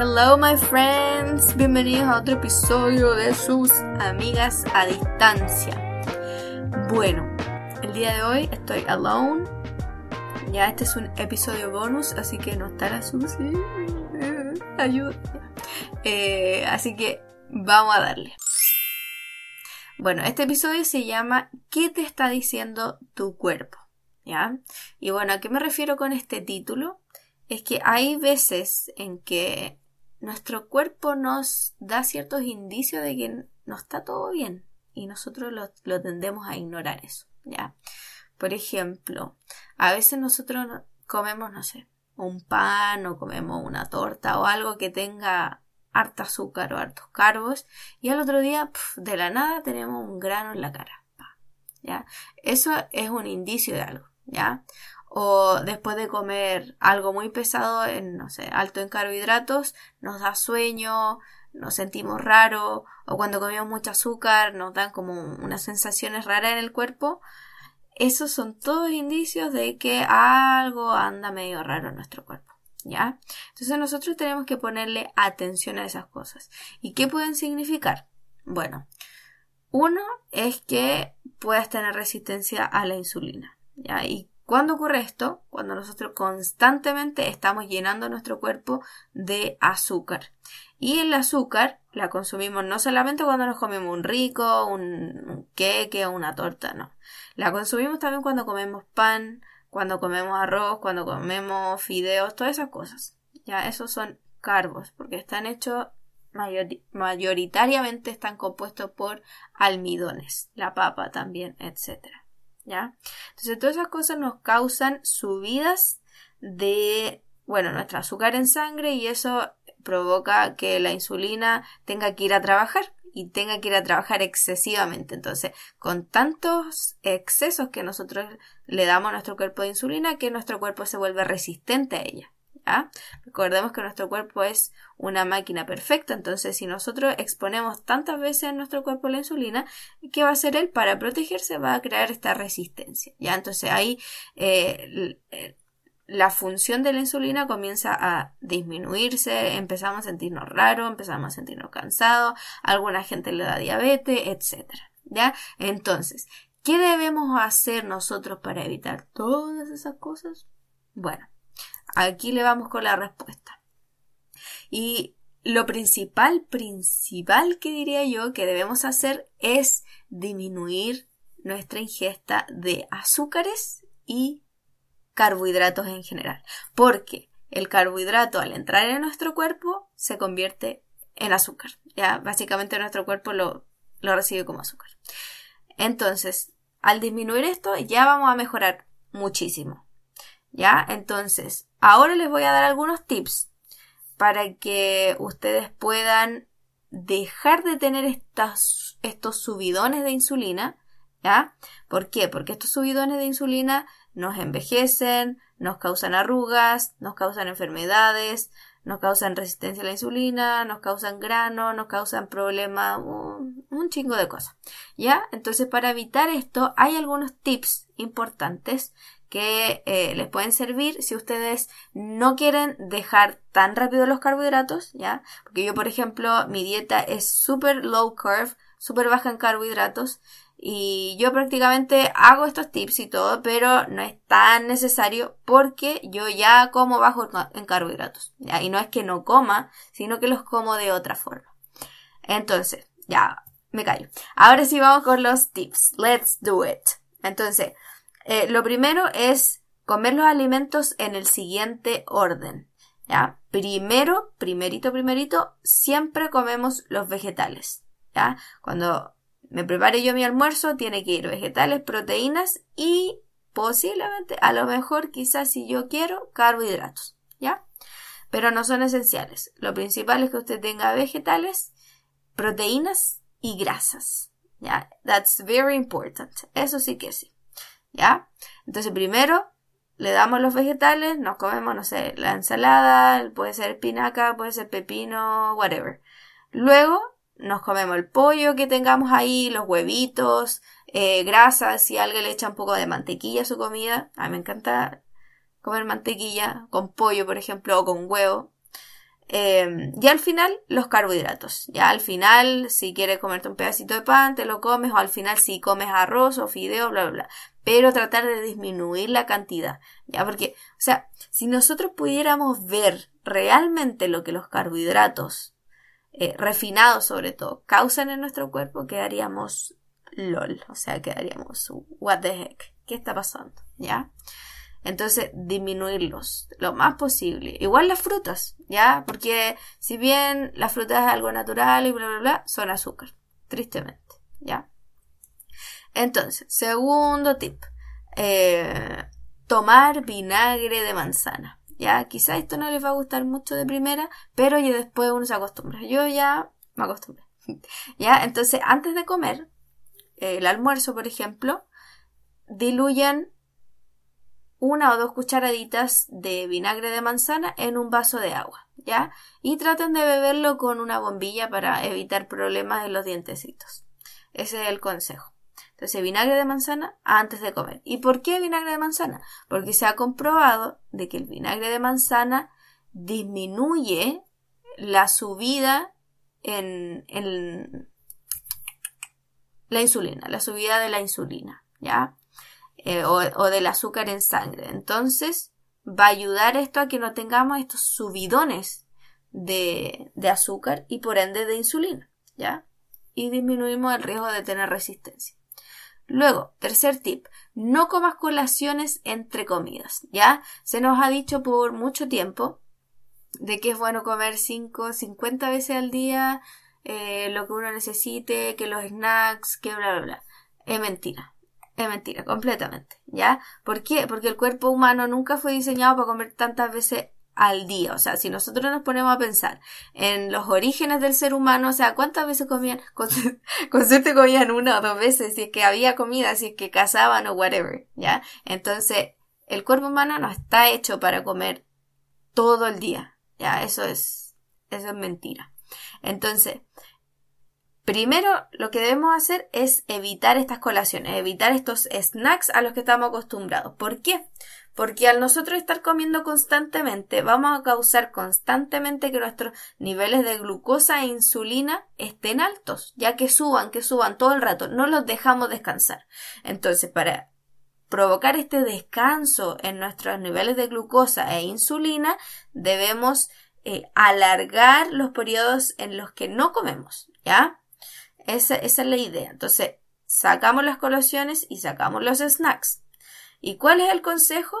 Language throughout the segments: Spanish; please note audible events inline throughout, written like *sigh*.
Hello my friends, bienvenidos a otro episodio de sus amigas a distancia. Bueno, el día de hoy estoy alone. Ya este es un episodio bonus, así que no estará Susi. Ayuda. Eh, así que vamos a darle. Bueno, este episodio se llama ¿Qué te está diciendo tu cuerpo? ¿Ya? Y bueno, ¿a qué me refiero con este título? Es que hay veces en que nuestro cuerpo nos da ciertos indicios de que no está todo bien y nosotros lo, tendemos a ignorar eso, ¿ya? Por ejemplo, a veces nosotros comemos, no sé, un pan o comemos una torta o algo que tenga harta azúcar o hartos carbos y al otro día de la nada tenemos un grano en la cara. ¿ya? Eso es un indicio de algo, ¿ya? O después de comer algo muy pesado, en, no sé, alto en carbohidratos, nos da sueño, nos sentimos raro, o cuando comemos mucho azúcar nos dan como unas sensaciones raras en el cuerpo. Esos son todos indicios de que algo anda medio raro en nuestro cuerpo. ¿Ya? Entonces nosotros tenemos que ponerle atención a esas cosas. ¿Y qué pueden significar? Bueno, uno es que puedas tener resistencia a la insulina. ¿ya? ¿Y ¿Cuándo ocurre esto? Cuando nosotros constantemente estamos llenando nuestro cuerpo de azúcar. Y el azúcar la consumimos no solamente cuando nos comemos un rico, un, queque o una torta, no. La consumimos también cuando comemos pan, cuando comemos arroz, cuando comemos fideos, todas esas cosas. Ya, esos son carbos, porque están hechos mayoritariamente están compuestos por almidones, la papa también, etcétera. Entonces todas esas cosas nos causan subidas de, bueno, nuestro azúcar en sangre y eso provoca que la insulina tenga que ir a trabajar y tenga que ir a trabajar excesivamente. Entonces, con tantos excesos que nosotros le damos a nuestro cuerpo de insulina, que nuestro cuerpo se vuelve resistente a ella. Recordemos que nuestro cuerpo es una máquina perfecta, entonces si nosotros exponemos tantas veces en nuestro cuerpo la insulina, ¿qué va a hacer él? Para protegerse va a crear esta resistencia, ¿ya? Entonces ahí eh, la función de la insulina comienza a disminuirse, empezamos a sentirnos raros, empezamos a sentirnos cansados, alguna gente le da diabetes, etc. ¿Ya? Entonces, ¿qué debemos hacer nosotros para evitar todas esas cosas? Bueno, Aquí le vamos con la respuesta. Y lo principal, principal que diría yo que debemos hacer es disminuir nuestra ingesta de azúcares y carbohidratos en general. Porque el carbohidrato al entrar en nuestro cuerpo se convierte en azúcar. Ya básicamente nuestro cuerpo lo, lo recibe como azúcar. Entonces, al disminuir esto ya vamos a mejorar muchísimo. ¿Ya? Entonces, ahora les voy a dar algunos tips para que ustedes puedan dejar de tener estas, estos subidones de insulina. ¿Ya? ¿Por qué? Porque estos subidones de insulina nos envejecen, nos causan arrugas, nos causan enfermedades, nos causan resistencia a la insulina, nos causan grano, nos causan problemas, un, un, chingo de cosas. ¿Ya? Entonces, para evitar esto, hay algunos tips importantes que eh, les pueden servir si ustedes no quieren dejar tan rápido los carbohidratos, ¿ya? Porque yo, por ejemplo, mi dieta es súper low carb, súper baja en carbohidratos y yo prácticamente hago estos tips y todo, pero no es tan necesario porque yo ya como bajo en carbohidratos, ¿ya? Y no es que no coma, sino que los como de otra forma. Entonces, ya, me callo. Ahora sí vamos con los tips. Let's do it. Entonces, eh, lo primero es comer los alimentos en el siguiente orden. ¿ya? Primero, primerito, primerito, siempre comemos los vegetales. ¿ya? Cuando me prepare yo mi almuerzo, tiene que ir vegetales, proteínas y posiblemente, a lo mejor, quizás si yo quiero, carbohidratos. ¿Ya? Pero no son esenciales. Lo principal es que usted tenga vegetales, proteínas y grasas. ¿Ya? That's very important. Eso sí que sí. ¿Ya? Entonces primero le damos los vegetales, nos comemos, no sé, la ensalada, puede ser espinaca, puede ser pepino, whatever. Luego nos comemos el pollo que tengamos ahí, los huevitos, eh, grasas, si alguien le echa un poco de mantequilla a su comida, a mí me encanta comer mantequilla con pollo, por ejemplo, o con huevo. Em, y al final, los carbohidratos. Ya al final, si quieres comerte un pedacito de pan, te lo comes, o al final, si comes arroz o fideo, bla, bla, bla. Pero tratar de disminuir la cantidad. Ya, porque, o sea, si nosotros pudiéramos ver realmente lo que los carbohidratos, eh, refinados sobre todo, causan en nuestro cuerpo, quedaríamos lol. O sea, quedaríamos, what the heck, ¿qué está pasando? ¿Ya? Entonces, disminuirlos lo más posible. Igual las frutas, ¿ya? Porque si bien la fruta es algo natural y bla, bla, bla, son azúcar, tristemente, ¿ya? Entonces, segundo tip. Eh, tomar vinagre de manzana. Ya, quizá esto no les va a gustar mucho de primera, pero ya después uno se acostumbra. Yo ya me acostumbré. *laughs* ya, entonces antes de comer, el almuerzo, por ejemplo, diluyan una o dos cucharaditas de vinagre de manzana en un vaso de agua, ¿ya? Y traten de beberlo con una bombilla para evitar problemas en los dientecitos. Ese es el consejo. Entonces, vinagre de manzana antes de comer. ¿Y por qué vinagre de manzana? Porque se ha comprobado de que el vinagre de manzana disminuye la subida en, en la insulina, la subida de la insulina, ¿ya? Eh, o, del azúcar en sangre. Entonces, va a ayudar esto a que no tengamos estos subidones de, de azúcar y por ende de insulina, ¿ya? Y disminuimos el riesgo de tener resistencia. Luego, tercer tip, no comas colaciones entre comidas, ¿ya? Se nos ha dicho por mucho tiempo de que es bueno comer 5, 50 veces al día, eh, lo que uno necesite, que los snacks, que bla, bla, bla. Es mentira. Es mentira, completamente. ¿Ya? ¿Por qué? Porque el cuerpo humano nunca fue diseñado para comer tantas veces al día. O sea, si nosotros nos ponemos a pensar en los orígenes del ser humano, o sea, ¿cuántas veces comían? *laughs* Con, suerte comían una o dos veces, si es que había comida, si es que cazaban o whatever, ¿ya? Entonces, el cuerpo humano no está hecho para comer todo el día, ¿ya? Eso es, eso es mentira. Entonces, Primero, lo que debemos hacer es evitar estas colaciones, evitar estos snacks a los que estamos acostumbrados. ¿Por qué? Porque al nosotros estar comiendo constantemente, vamos a causar constantemente que nuestros niveles de glucosa e insulina estén altos, ya que suban, que suban todo el rato, no los dejamos descansar. Entonces, para provocar este descanso en nuestros niveles de glucosa e insulina, debemos eh, alargar los periodos en los que no comemos, ¿ya? Esa, es la idea. Entonces, sacamos las colaciones y sacamos los snacks. ¿Y cuál es el consejo?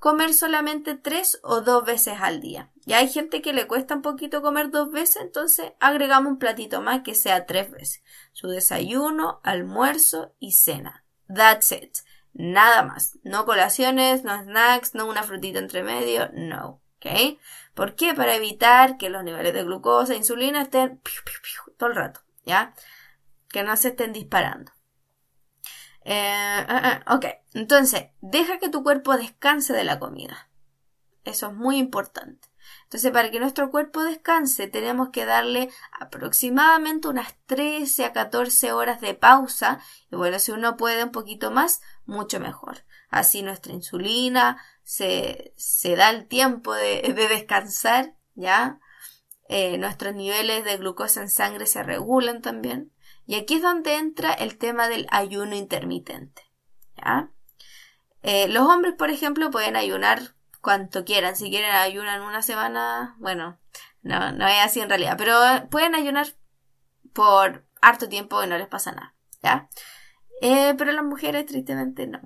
Comer solamente tres o dos veces al día. Ya hay gente que le cuesta un poquito comer dos veces, entonces agregamos un platito más que sea tres veces. Su desayuno, almuerzo y cena. That's it. Nada más. No colaciones, no snacks, no una frutita entre medio, no. ¿Ok? ¿Por qué? Para evitar que los niveles de glucosa e insulina estén todo el rato. ¿Ya? Que no se estén disparando. Eh, eh, eh, ok, entonces, deja que tu cuerpo descanse de la comida. Eso es muy importante. Entonces, para que nuestro cuerpo descanse, tenemos que darle aproximadamente unas 13 a 14 horas de pausa. Y bueno, si uno puede un poquito más, mucho mejor. Así nuestra insulina se, da el tiempo de, *laughs* descansar, ¿ya? nuestros niveles de glucosa en sangre se regulan también. Y aquí es donde entra el tema del ayuno intermitente. ¿ya? Eh, los hombres, por ejemplo, pueden ayunar cuanto quieran. Si quieren ayunan una semana, bueno, no, no es así en realidad, pero pueden ayunar por harto tiempo y no les pasa nada. Eh, pero las mujeres, tristemente, no.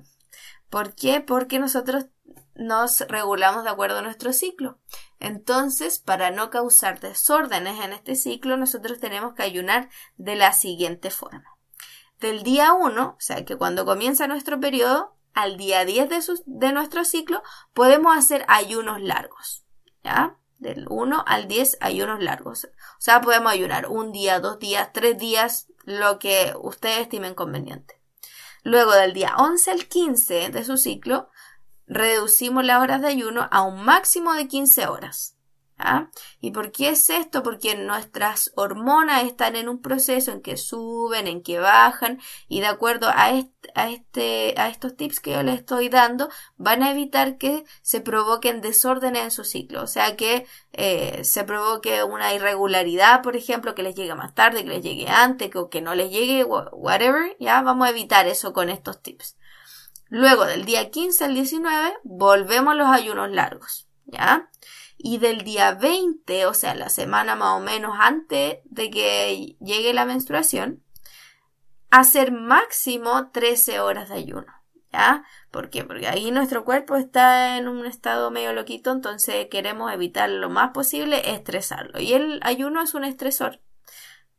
¿Por qué? Porque nosotros nos regulamos de acuerdo a nuestro ciclo. Entonces, para no causar desórdenes en este ciclo, nosotros tenemos que ayunar de la siguiente forma. Del día 1, o sea que cuando comienza nuestro periodo, al día 10 de, de nuestro ciclo, podemos hacer ayunos largos. ¿Ya? Del 1 al 10 ayunos largos. O sea, podemos ayunar un día, dos días, tres días, lo que ustedes estimen conveniente. Luego del día 11 al 15 de su ciclo, reducimos las horas de ayuno a un máximo de 15 horas. ¿Ah? ¿Y por qué es esto? Porque nuestras hormonas están en un proceso en que suben, en que bajan, y de acuerdo a, este, a, este, a estos tips que yo les estoy dando, van a evitar que se provoquen desórdenes en su ciclo. O sea, que eh, se provoque una irregularidad, por ejemplo, que les llegue más tarde, que les llegue antes, que no les llegue, whatever, ya vamos a evitar eso con estos tips. Luego del día 15 al 19, volvemos los ayunos largos, ¿ya? y del día 20, o sea, la semana más o menos antes de que llegue la menstruación, hacer máximo 13 horas de ayuno. ¿Ya? ¿Por qué? Porque ahí nuestro cuerpo está en un estado medio loquito, entonces queremos evitar lo más posible estresarlo. Y el ayuno es un estresor,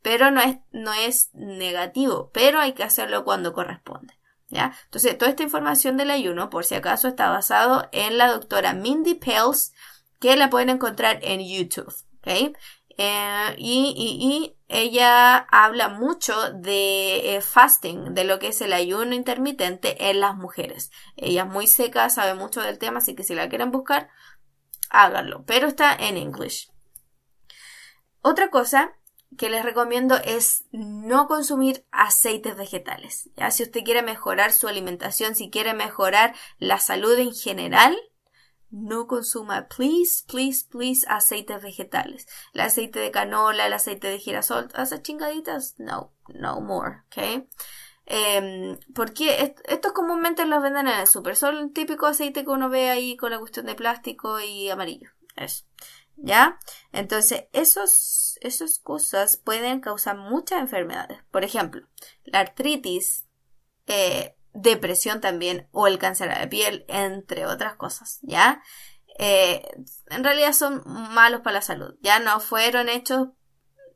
pero no es, no es negativo, pero hay que hacerlo cuando corresponde. Entonces, toda esta información del ayuno, por si acaso, está basado en la doctora Mindy Pales, que la pueden encontrar en YouTube. ¿okay? Eh, y, ella habla mucho de eh, fasting, de lo que es el ayuno intermitente en las mujeres. Ella es muy seca, sabe mucho del tema, así que si la quieren buscar, háganlo. Pero está en English. Otra cosa que les recomiendo es no consumir aceites vegetales. ¿ya? Si usted quiere mejorar su alimentación, si quiere mejorar la salud en general, no consuma, please, please, please, aceites vegetales. El aceite de canola, el aceite de girasol, esas chingaditas, no, no more, ¿ok? Eh, porque estos comúnmente los venden en el super, son el típico aceite que uno ve ahí con la cuestión de plástico y amarillo. Eso. ¿Ya? Entonces, esos, esas cosas pueden causar muchas enfermedades. Por ejemplo, la artritis, eh, depresión también o el cáncer de piel, entre otras cosas, ¿ya? Eh, en realidad son malos para la salud, ya no fueron hechos,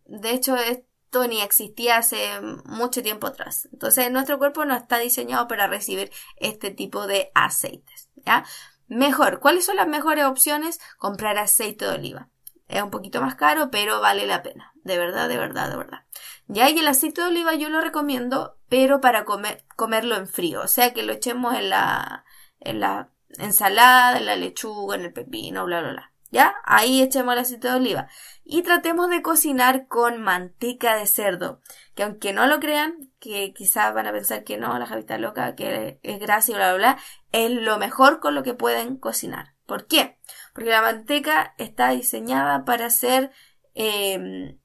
de hecho esto ni existía hace mucho tiempo atrás, entonces nuestro cuerpo no está diseñado para recibir este tipo de aceites, ¿ya? Mejor, ¿cuáles son las mejores opciones? Comprar aceite de oliva. Es un poquito más caro, pero vale la pena. De verdad, de verdad, de verdad. Ya, y el aceite de oliva yo lo recomiendo, pero para comer, comerlo en frío. O sea, que lo echemos en la, en la ensalada, en la lechuga, en el pepino, bla, bla, bla. ¿Ya? Ahí echemos el aceite de oliva. Y tratemos de cocinar con manteca de cerdo. Que aunque no lo crean, que quizás van a pensar que no, la javita loca, que es grasa y bla, bla, bla, es lo mejor con lo que pueden cocinar. ¿Por qué? Porque la manteca está diseñada para ser em,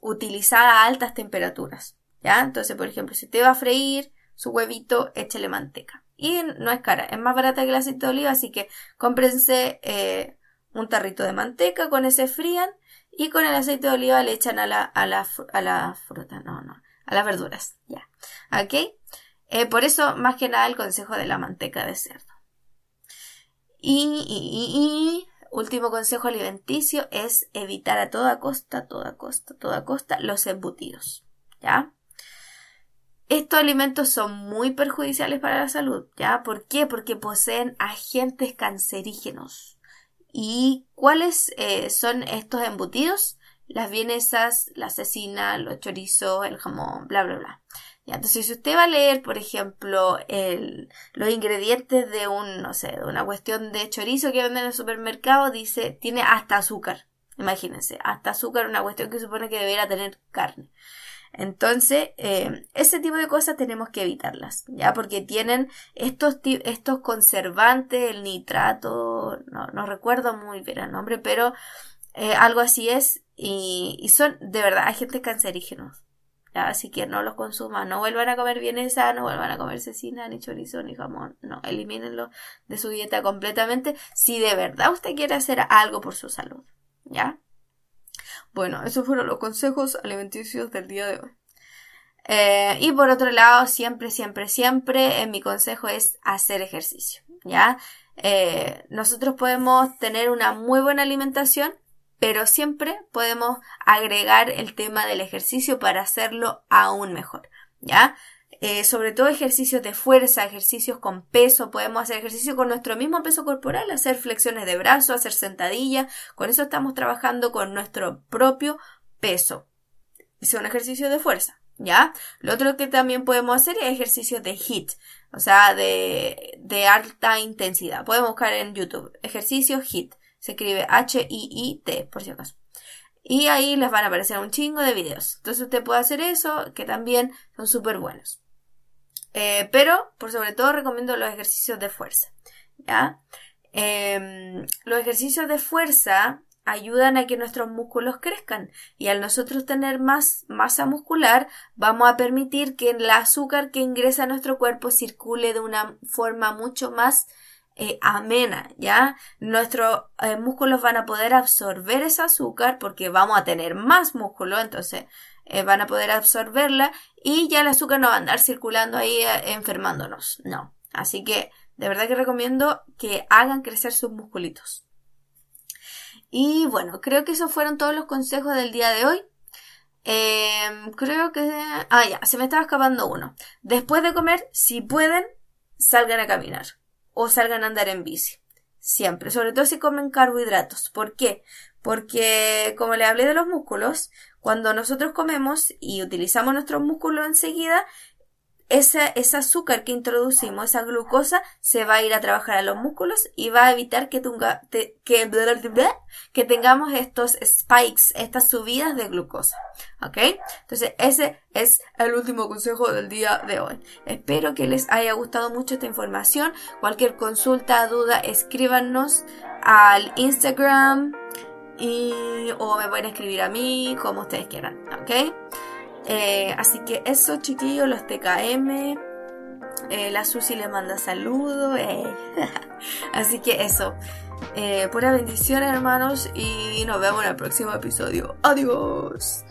utilizada a altas temperaturas. ¿Ya? Entonces, por ejemplo, si te va a freír su huevito, échele manteca. Y no es cara, es más barata que el aceite de oliva, así que cómprense eh, un tarrito de manteca, con ese frían y con el aceite de oliva le echan a la, a la, a la fruta, no, no, a las verduras, ya. ¿Ok? Eh, por eso, más que nada, el consejo de la manteca de cerdo. Y, y, y, último consejo alimenticio es evitar a toda costa, toda costa, toda costa los embutidos. ¿Ya? Estos alimentos son muy perjudiciales para la salud. ¿Ya? ¿Por qué? Porque poseen agentes cancerígenos. ¿Y cuáles eh, son estos embutidos? Las vienesas, la cecina, los chorizos, el jamón, bla, bla, bla entonces, si usted va a leer, por ejemplo, el, los ingredientes de un, no sé, de una cuestión de chorizo que venden en el supermercado, dice, tiene hasta azúcar. Imagínense, hasta azúcar, una cuestión que supone que debería tener carne. Entonces, eh, ese tipo de cosas tenemos que evitarlas, ¿ya? Porque tienen estos, estos conservantes, el nitrato, no, no recuerdo muy bien el nombre, pero eh, algo así es, y, son de verdad agentes cancerígenos. Así que no los consuman, no vuelvan a comer vienesa, no vuelvan a comer cecina, ni chorizo, ni jamón, no, elimínenlo de su dieta completamente si de verdad usted quiere hacer algo por su salud, ¿ya? Bueno, esos fueron los consejos alimenticios del día de hoy. Eh, y por otro lado, siempre, siempre, siempre, eh, mi consejo es hacer ejercicio, ¿ya? Eh, nosotros podemos tener una muy buena alimentación pero siempre podemos agregar el tema del ejercicio para hacerlo aún mejor, ¿ya? Eh, sobre todo ejercicios de fuerza, ejercicios con peso, podemos hacer ejercicio con nuestro mismo peso corporal, hacer flexiones de brazo, hacer sentadillas, con eso estamos trabajando con nuestro propio peso. Es un ejercicio de fuerza, ¿ya? Lo otro que también podemos hacer es ejercicios de HIT, o sea, de, de alta intensidad. Podemos buscar en YouTube ejercicios HIT Se escribe H-I-I-T, por si acaso. Y ahí les van a aparecer un chingo de videos. Entonces usted puede hacer eso, que también son súper buenos. Eh, pero, por sobre todo, recomiendo los ejercicios de fuerza. ¿Ya? Em, los ejercicios de fuerza ayudan a que nuestros músculos crezcan y al nosotros tener más masa muscular vamos a permitir que el azúcar que ingresa a nuestro cuerpo circule de una forma mucho más eh, amena, ¿ya? Nuestros eh, músculos van a poder absorber ese azúcar porque vamos a tener más músculo, entonces eh, van a poder absorberla y ya el azúcar no va a andar circulando ahí enfermándonos, no. Así que de verdad que recomiendo que hagan crecer sus musculitos. Y bueno, creo que esos fueron todos los consejos del día de hoy. Em, creo que... Ah, ya, se me estaba escapando uno. Después de comer, si pueden, salgan a caminar o salgan a andar en bici. Siempre, sobre todo si comen carbohidratos. ¿Por qué? Porque, como le hablé de los músculos, cuando nosotros comemos y utilizamos nuestros músculos enseguida, ese, azúcar que introducimos, esa glucosa, se va a ir a trabajar a los músculos y va a evitar que, *laughs* que, tengamos estos spikes, estas subidas de glucosa. ¿Ok? Entonces, ese es el último consejo del día de hoy. Espero que les haya gustado mucho esta información. Cualquier consulta, duda, escríbanos al Instagram y, o me pueden escribir a mí, como ustedes quieran. ¿Ok? Eh, así que eso, chiquillos, los TKM. Eh, la Susi le manda saludos. Eh. *laughs* así que eso. pura bendición, hermanos. Y nos vemos en el próximo episodio. Adiós.